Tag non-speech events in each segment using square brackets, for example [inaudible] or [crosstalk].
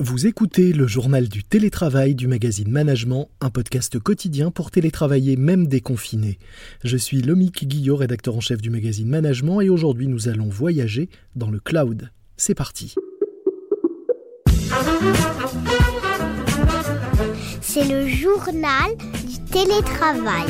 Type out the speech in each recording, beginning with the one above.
Vous écoutez le journal du télétravail du magazine Management, un podcast quotidien pour télétravailler même déconfiné. Je suis Lomique Guillot, rédacteur en chef du magazine Management, et aujourd'hui nous allons voyager dans le cloud. C'est parti. C'est le journal du télétravail.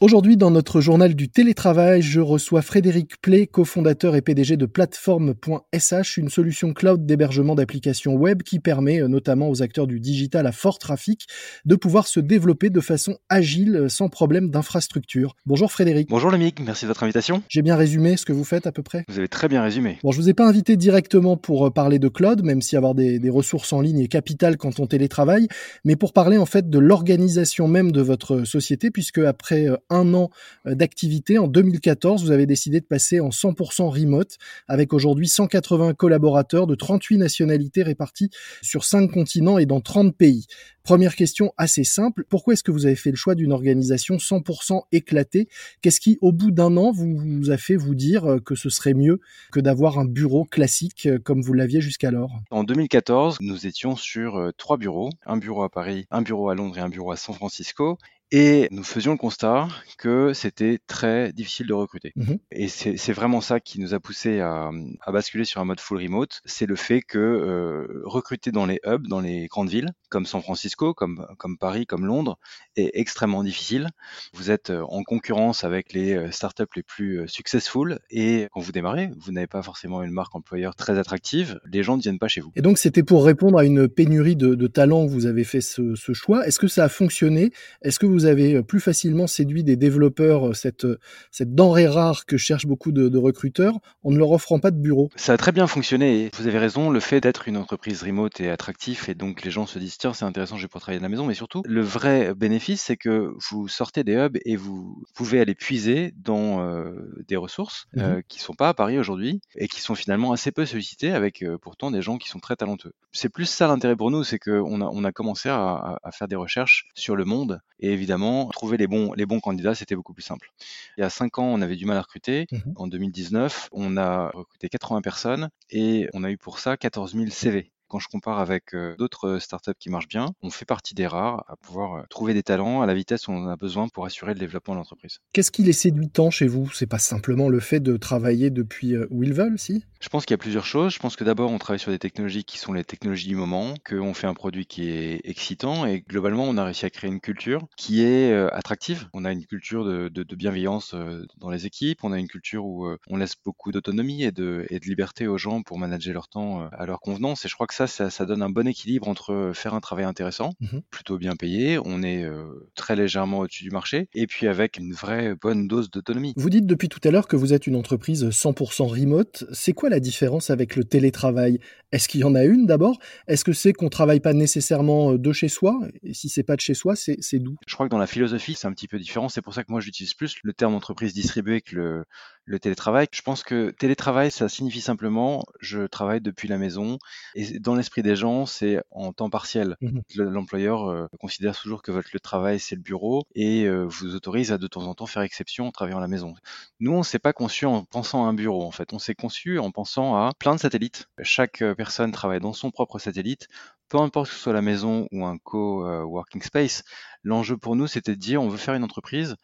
Aujourd'hui, dans notre journal du télétravail, je reçois Frédéric Play, cofondateur et PDG de Plateforme.sh, une solution cloud d'hébergement d'applications web qui permet euh, notamment aux acteurs du digital à fort trafic de pouvoir se développer de façon agile euh, sans problème d'infrastructure. Bonjour Frédéric. Bonjour Lemic, merci de votre invitation. J'ai bien résumé ce que vous faites à peu près? Vous avez très bien résumé. Bon, je vous ai pas invité directement pour euh, parler de cloud, même si avoir des, des ressources en ligne est capital quand on télétravaille, mais pour parler en fait de l'organisation même de votre société, puisque après un an euh, d'activité. En 2014, vous avez décidé de passer en 100% remote avec aujourd'hui 180 collaborateurs de 38 nationalités répartis sur 5 continents et dans 30 pays. Première question assez simple, pourquoi est-ce que vous avez fait le choix d'une organisation 100% éclatée? Qu'est-ce qui, au bout d'un an, vous, vous, a fait vous dire euh, que ce serait mieux que d'avoir un bureau classique euh, comme vous l'aviez jusqu'alors? En 2014, nous étions sur trois bureaux, un bureau à Paris, un bureau à Londres et un bureau à San Francisco. Et nous faisions le constat que c'était très difficile de recruter. Mmh et c'est vraiment ça qui nous a poussé à, à, basculer sur un mode full remote. C'est le fait que euh, recruter dans les hubs, dans les grandes villes, comme San Francisco, comme, comme Paris, comme Londres, est extrêmement difficile. Vous êtes euh, en concurrence avec les euh, startups les plus successful et quand vous démarrez, vous n'avez pas forcément une marque employeur très attractive. Les gens ne viennent pas chez vous. Et donc c'était pour répondre à une pénurie de, de talents que vous avez fait ce, ce choix. Est-ce que ça a fonctionné? Est-ce que vous avez euh, plus facilement séduit des développeurs, euh, cette, euh, cette denrée rare que cherchent beaucoup de, de, recruteurs, en ne leur offrant pas de bureau? Ça a très bien fonctionné. Vous avez raison, le fait d'être une entreprise remote est attractif et donc les gens se disent c'est intéressant, je vais pouvoir travailler de la maison. Mais surtout, le vrai bénéfice, c'est que vous sortez des hubs et vous pouvez aller puiser dans euh, des ressources mmh euh, qui sont pas à Paris aujourd'hui et qui sont finalement assez peu sollicitées avec euh, pourtant des gens qui sont très talentueux. C'est plus ça l'intérêt pour nous, c'est qu'on a, on a commencé à, à faire des recherches sur le monde et évidemment trouver les bons, les bons candidats, c'était beaucoup plus simple. Il y a cinq ans, on avait du mal à recruter. Mmh en 2019, on a recruté 80 personnes et on a eu pour ça 14 000 CV. Quand je compare avec d'autres startups qui marchent bien, on fait partie des rares à pouvoir trouver des talents à la vitesse où on en a besoin pour assurer le développement de l'entreprise. Qu'est-ce qui les séduit tant chez vous? C'est pas simplement le fait de travailler depuis où ils veulent, si? Je pense qu'il y a plusieurs choses. Je pense que d'abord, on travaille sur des technologies qui sont les technologies du moment, qu'on fait un produit qui est excitant et globalement, on a réussi à créer une culture qui est attractive. On a une culture de, de, de bienveillance dans les équipes, on a une culture où on laisse beaucoup d'autonomie et de, et de liberté aux gens pour manager leur temps à leur convenance. Et je crois que ça, ça, donne un bon équilibre entre euh, faire un travail intéressant, mmh plutôt bien payé, on est euh, très légèrement au-dessus du marché, et puis avec une vraie bonne dose d'autonomie. Vous dites depuis tout à l'heure que vous êtes une entreprise 100% remote. C'est quoi la différence avec le télétravail? Est-ce qu'il y en a une d'abord? Est-ce que c'est qu'on travaille pas nécessairement euh, de chez soi? Et si c'est pas de chez soi, c'est d'où? Je crois que dans la philosophie, c'est un petit peu différent. C'est pour ça que moi, j'utilise plus le terme entreprise distribuée que le, le télétravail. Je pense que télétravail, ça signifie simplement je travaille depuis la maison. Et dans l'esprit des gens, c'est en temps partiel. Mmh l'employeur euh, considère toujours que votre lieu de travail, c'est le bureau et euh, vous autorise à de temps en temps faire exception en travaillant à la maison. Nous, on ne s'est pas conçu en pensant à un bureau, en fait. On s'est conçu en pensant à plein de satellites. Chaque euh, personne travaille dans son propre satellite peu importe que ce soit la maison ou un co-working space, l'enjeu pour nous, c'était de dire on veut faire une entreprise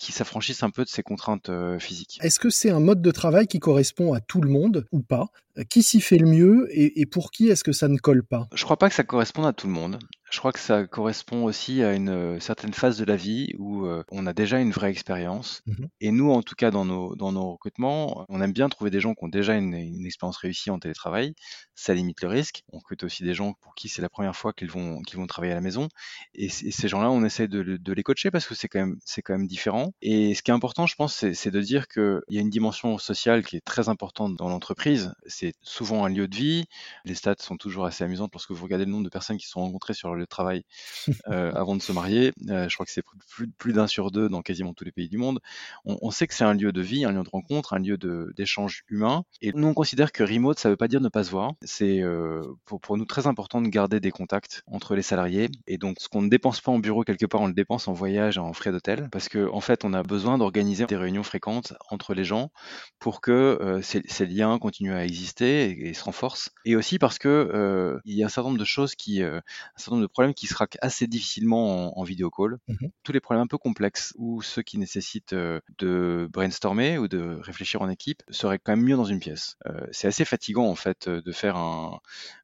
qui s'affranchissent un peu de ces contraintes euh, physiques. Est-ce que c'est un mode de travail qui correspond à tout le monde ou pas? Qui s'y fait le mieux et, et pour qui est-ce que ça ne colle pas? Je crois pas que ça corresponde à tout le monde. Je crois que ça correspond aussi à une euh, certaine phase de la vie où euh, on a déjà une vraie expérience. Mmh Et nous, en tout cas, dans nos, dans nos recrutements, on aime bien trouver des gens qui ont déjà une, une expérience réussie en télétravail. Ça limite le risque. On recrute aussi des gens pour qui c'est la première fois qu'ils vont, qu'ils vont travailler à la maison. Et, et ces gens-là, on essaie de, de, les coacher parce que c'est quand même, c'est quand même différent. Et ce qui est important, je pense, c'est de dire qu'il y a une dimension sociale qui est très importante dans l'entreprise. C'est souvent un lieu de vie. Les stats sont toujours assez amusantes lorsque vous regardez le nombre de personnes qui sont rencontrées sur de travail euh, avant de se marier. Euh, je crois que c'est plus, d'un sur deux dans quasiment tous les pays du monde. On, sait que c'est un lieu de vie, un lieu de rencontre, un lieu d'échange humain. Et nous, on considère que remote, ça veut pas dire ne pas se voir. C'est euh, pour, nous très important de garder des contacts entre les salariés. Et donc, ce qu'on ne dépense pas en bureau quelque part, on le dépense en voyage, en frais d'hôtel, parce que en fait, on a besoin d'organiser des réunions fréquentes entre les gens pour que ces, liens continuent à exister et, et, se renforcent. Et aussi parce que euh, il y a un certain nombre de choses qui, euh, un certain nombre de problèmes qui se raquent assez difficilement en, en vidéo call. Mmh. Tous les problèmes un peu complexes ou ceux qui nécessitent euh, de brainstormer ou de réfléchir en équipe seraient quand même mieux dans une pièce. C'est assez fatigant en fait de faire un,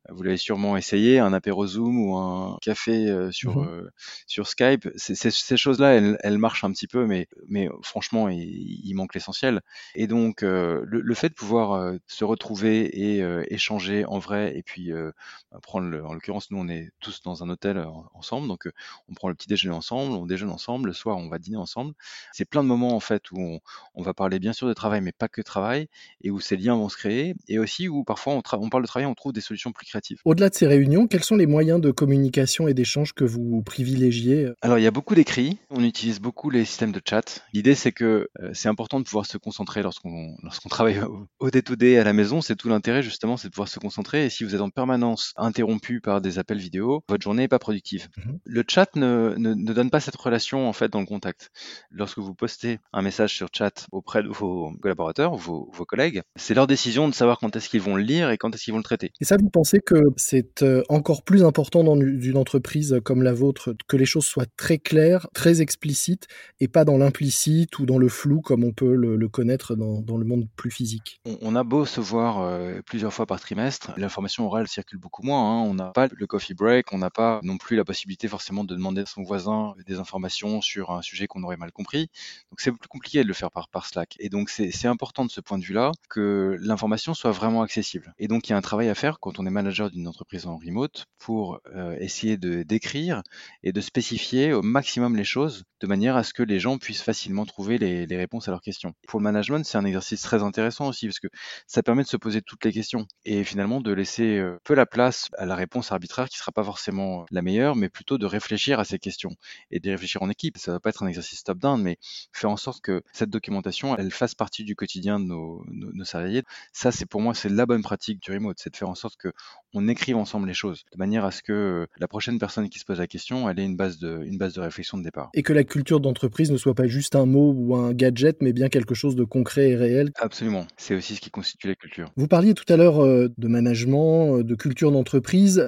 vous l'avez sûrement essayé, un apéro Zoom ou un café sur mmh. euh, sur Skype. ces choses-là, elles, elles, marchent un petit peu, mais mais franchement, il, il manque l'essentiel. Et donc, euh, le, le, fait de pouvoir se retrouver et euh, échanger en vrai, et puis bah, prendre, le, en l'occurrence, nous, on est tous dans un hôtel ensemble, donc on prend le petit déjeuner ensemble, on déjeune ensemble, le soir, on va dîner ensemble. C'est plein de moments en fait où on, on, va parler bien sûr de travail, mais pas que travail, et où ces liens vont se créer, et aussi où parfois on, on parle de travail, on trouve des solutions plus créatives au-delà de ces réunions, quels sont les moyens de communication et d'échange que vous privilégiez Alors, il y a beaucoup d'écrits. On utilise beaucoup les systèmes de chat. L'idée, c'est que euh, c'est important de pouvoir se concentrer lorsqu'on lorsqu'on [laughs] travaille au day-to-day à la maison. C'est tout l'intérêt, justement, c'est de pouvoir se concentrer. Et si vous êtes en permanence interrompu par des appels vidéo, votre journée n'est pas productive. Mmh. Le chat ne, ne, ne, donne pas cette relation, en fait, dans le contact. Lorsque vous postez un message sur chat auprès de vos collaborateurs, vos, vos collègues, c'est leur décision de savoir quand est-ce qu'ils vont le lire et quand est-ce qu'ils vont le traiter. Et ça, vous pensez que c'est euh, encore plus important dans une entreprise comme la vôtre que les choses soient très claires, très explicites et pas dans l'implicite ou dans le flou comme on peut le, le connaître dans, dans, le monde plus physique? On, a beau se voir euh, plusieurs fois par trimestre, l'information orale circule beaucoup moins. Hein. On n'a pas le coffee break, on n'a pas non plus la possibilité forcément de demander à son voisin des informations sur un sujet qu'on aurait mal compris. Donc c'est plus compliqué de le faire par, Slack. Et donc c'est important de ce point de vue-là que l'information soit vraiment accessible. Et donc il y a un travail à faire quand on est manager d'une entreprise en remote pour euh, essayer de d'écrire et de spécifier au maximum les choses de manière à ce que les gens puissent facilement trouver les réponses à leurs questions. Pour le management, c'est un exercice très intéressant aussi parce que ça permet de se poser toutes les questions et finalement de laisser euh, peu la place à la réponse arbitraire qui sera pas forcément la meilleure, mais plutôt de réfléchir à ces questions et de réfléchir en équipe. Ça va pas être un exercice top-down, mais faire en sorte que cette documentation, elle fasse partie du quotidien de nos, nos, nos salariés. Ça, c'est pour moi, c'est la bonne pratique du remote, c'est de faire en sorte que on écrive ensemble les choses, de manière à ce que euh, la prochaine personne qui se pose la question, elle ait une base de, une base de réflexion de départ. Et que la culture d'entreprise ne soit pas juste un mot ou un gadget, mais bien quelque chose de concret et réel. Absolument, c'est aussi ce qui constitue la culture. Vous parliez tout à l'heure euh, de management, euh, de culture d'entreprise,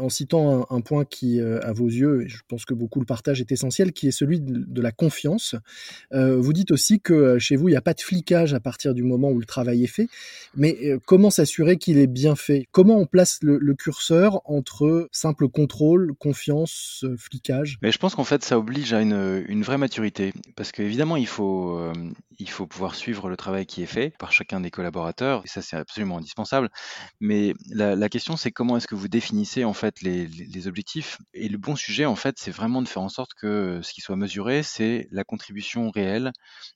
en citant un, point qui, à vos yeux, et je pense que beaucoup le partagent, est essentiel, qui est celui de, la confiance. vous dites aussi que chez vous, il n'y a pas de flicage à partir du moment où le travail est fait, mais comment s'assurer qu'il est bien fait? Comment on place le, curseur entre simple contrôle, confiance, euh, flicage? Mais je pense qu'en fait, ça oblige à une, vraie maturité. Parce qu'évidemment, il faut, euh, il faut pouvoir suivre le travail qui est fait par chacun des collaborateurs. Et ça, c'est absolument indispensable. Mais la, la question, c'est comment est-ce que vous définissez en fait les, objectifs? Et le bon sujet, en fait, c'est vraiment de faire en sorte que ce qui soit mesuré, c'est la contribution réelle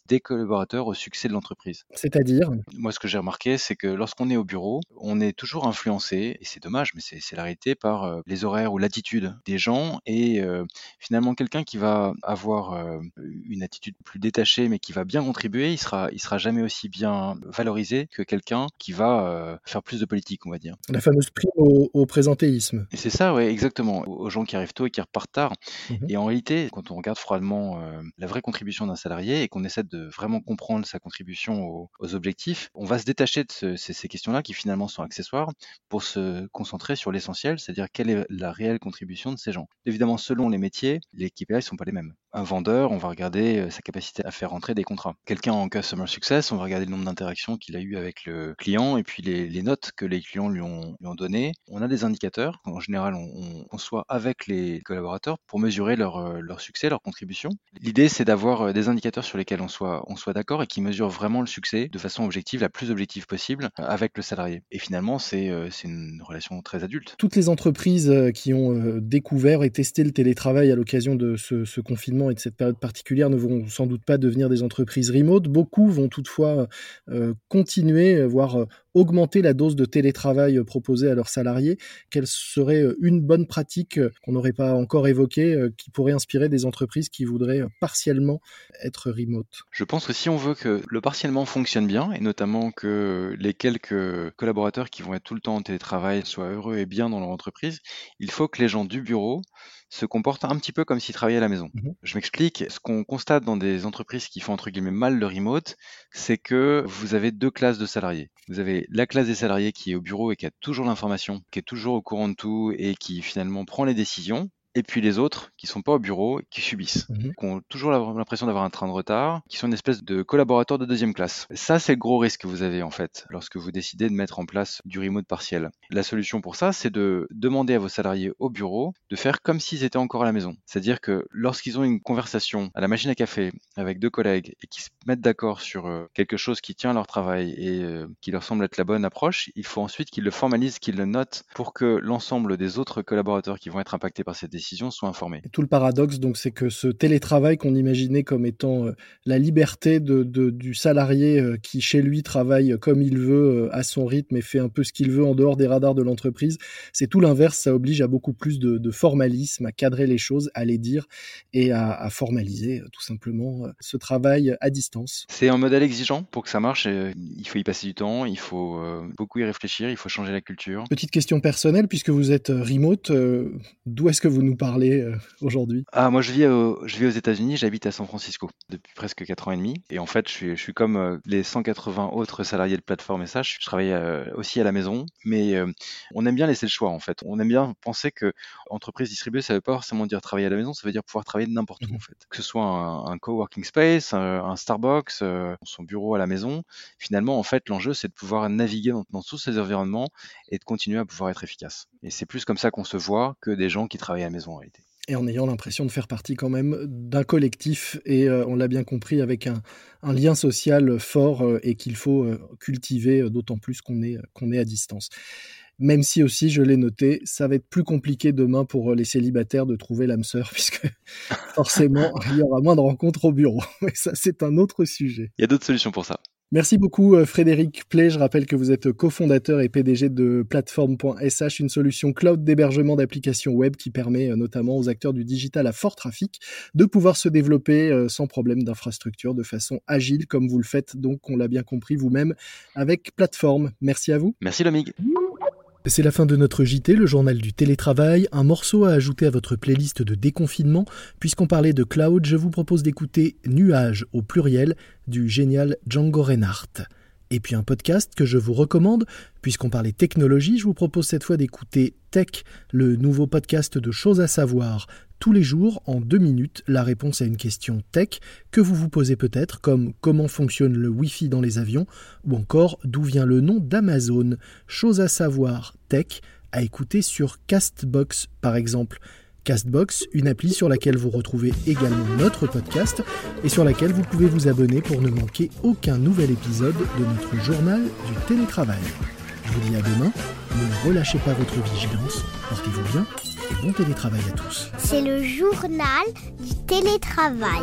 des collaborateurs au succès de l'entreprise. C'est-à-dire? Moi, ce que j'ai remarqué, c'est que lorsqu'on est au bureau, on est toujours influencé, et c'est dommage, mais c'est la réalité, par euh, les horaires ou l'attitude des gens. Et euh, finalement, quelqu'un qui va avoir euh, une attitude plus détachée, mais qui va bien contribuer, il sera, il sera jamais aussi bien valorisé que quelqu'un qui va euh, faire plus de politique, on va dire. La fameuse prime au, au présentéisme. Et c'est ça, oui, exactement. Aux gens qui arrivent tôt et qui repartent tard. Mmh. Et en réalité, quand on regarde froidement euh, la vraie contribution d'un salarié et qu'on essaie de vraiment comprendre sa contribution aux, aux objectifs, on va se détacher de ce, ces, ces questions-là qui finalement sont accessoires pour se concentrer sur l'essentiel, c'est-à-dire quelle est la réelle contribution de ces gens. Évidemment, selon les métiers, les KPI ne sont pas les mêmes. Un vendeur, on va regarder euh, sa capacité à faire entrer des contrats. Quelqu'un en customer success, on va regarder le nombre d'interactions qu'il a eu avec le client et puis les, notes que les clients lui ont, données. On a des indicateurs, en général, on, on conçoit avec les collaborateurs pour mesurer leur, euh, leur succès, leur contribution. L'idée, c'est d'avoir euh, des indicateurs sur lesquels on soit, on soit d'accord et qui mesurent vraiment le succès de façon objective, la plus objective possible, avec le salarié. Et finalement, c'est une relation très adulte. Toutes les entreprises qui ont découvert et testé le télétravail à l'occasion de ce, ce, confinement et de cette période particulière ne vont sans doute pas devenir des entreprises remote. Beaucoup vont toutefois euh, continuer, voire augmenter la dose de télétravail proposée à leurs salariés. Quelle serait une bonne pratique qu'on n'aurait pas encore évoquée qui pourrait inspirer des entreprises qui voudraient partiellement être remote? Je pense que si on veut que le partiellement fonctionne bien, et notamment que les quelques collaborateurs qui vont être tout le temps en télétravail soient heureux et bien dans leur entreprise, il faut que les gens du bureau se comportent un petit peu comme s'ils travaillaient à la maison. Mmh Je m'explique. Ce qu'on constate dans des entreprises qui font entre guillemets mal le remote, c'est que vous avez deux classes de salariés. Vous avez la classe des salariés qui est au bureau et qui a toujours l'information, qui est toujours au courant de tout et qui finalement prend les décisions et puis les autres qui sont pas au bureau, qui subissent, mmh qui ont toujours l'impression d'avoir un train de retard, qui sont une espèce de collaborateurs de deuxième classe. Ça, c'est le gros risque que vous avez en fait lorsque vous décidez de mettre en place du remote partiel. La solution pour ça, c'est de demander à vos salariés au bureau de faire comme s'ils étaient encore à la maison. C'est-à-dire que lorsqu'ils ont une conversation à la machine à café avec deux collègues et qui se mettent d'accord sur euh, quelque chose qui tient à leur travail et euh, qui leur semble être la bonne approche, il faut ensuite qu'ils le formalisent, qu'ils le notent pour que l'ensemble des autres collaborateurs qui vont être impactés par cette décision soient informés. tout le paradoxe, donc, c'est que ce télétravail qu'on imaginait comme étant euh, la liberté de, du salarié euh, qui chez lui travaille comme il veut euh, à son rythme et fait un peu ce qu'il veut en dehors des radars de l'entreprise, c'est tout l'inverse. Ça oblige à beaucoup plus de, formalisme, à cadrer les choses, à les dire et à, formaliser tout simplement ce travail à distance. C'est un modèle exigeant pour que ça marche. il faut y passer du temps, il faut beaucoup y réfléchir, il faut changer la culture. Petite question personnelle, puisque vous êtes remote, d'où est-ce que vous nous parler euh, aujourd'hui Ah, moi je vis, je vis aux États-Unis, j'habite à San Francisco depuis presque 4 ans et demi. Et en fait, je suis, je suis comme euh, les 180 autres salariés de plateforme et ça, je, travaille euh, aussi à la maison. Mais on aime bien laisser le choix en fait. On aime bien penser que entreprise distribuée, ça veut pas forcément dire travailler à la maison, ça veut dire pouvoir travailler n'importe où mmh en fait. Que ce soit un, coworking space, un, Starbucks, son bureau à la maison. Finalement, en fait, l'enjeu c'est de pouvoir naviguer dans, dans tous ces environnements et de continuer à pouvoir être efficace. Et c'est plus comme ça qu'on se voit que des gens qui travaillent à la maison et en ayant l'impression de faire partie quand même d'un collectif et euh, on l'a bien compris avec un, lien social fort euh, et qu'il faut euh, cultiver d'autant plus qu'on est, qu'on est à distance. Même si aussi, je l'ai noté, ça va être plus compliqué demain pour les célibataires de trouver l'âme sœur, [laughs] puisque forcément, il y aura moins de rencontres au bureau. [laughs] Mais ça, c'est un autre sujet. Il y a d'autres solutions pour ça. Merci beaucoup euh, Frédéric Play. Je rappelle que vous êtes cofondateur et PDG de Plateforme.sh, une solution cloud d'hébergement d'applications web qui permet euh, notamment aux acteurs du digital à fort trafic de pouvoir se développer euh, sans problème d'infrastructure de façon agile comme vous le faites donc on l'a bien compris vous-même avec Plateforme. Merci à vous. Merci Lomig. C'est la fin de notre JT, le journal du télétravail. Un morceau à ajouter à votre playlist de déconfinement. Puisqu'on parlait de cloud, je vous propose d'écouter Nuage au pluriel du génial Django Reinhardt. Et puis un podcast que je vous recommande, puisqu'on parlait technologie, je vous propose cette fois d'écouter Tech, le nouveau podcast de choses à savoir. Tous les jours, en deux minutes, la réponse à une question tech que vous vous posez peut-être, comme comment fonctionne le Wi-Fi dans les avions, ou encore d'où vient le nom d'Amazon. Chose à savoir, tech, à écouter sur Castbox par exemple. Castbox, une appli sur laquelle vous retrouvez également notre podcast et sur laquelle vous pouvez vous abonner pour ne manquer aucun nouvel épisode de notre journal du télétravail. Je vous dis à demain, ne relâchez pas votre vigilance, portez-vous bien bon télétravail à tous. C'est le journal du télétravail.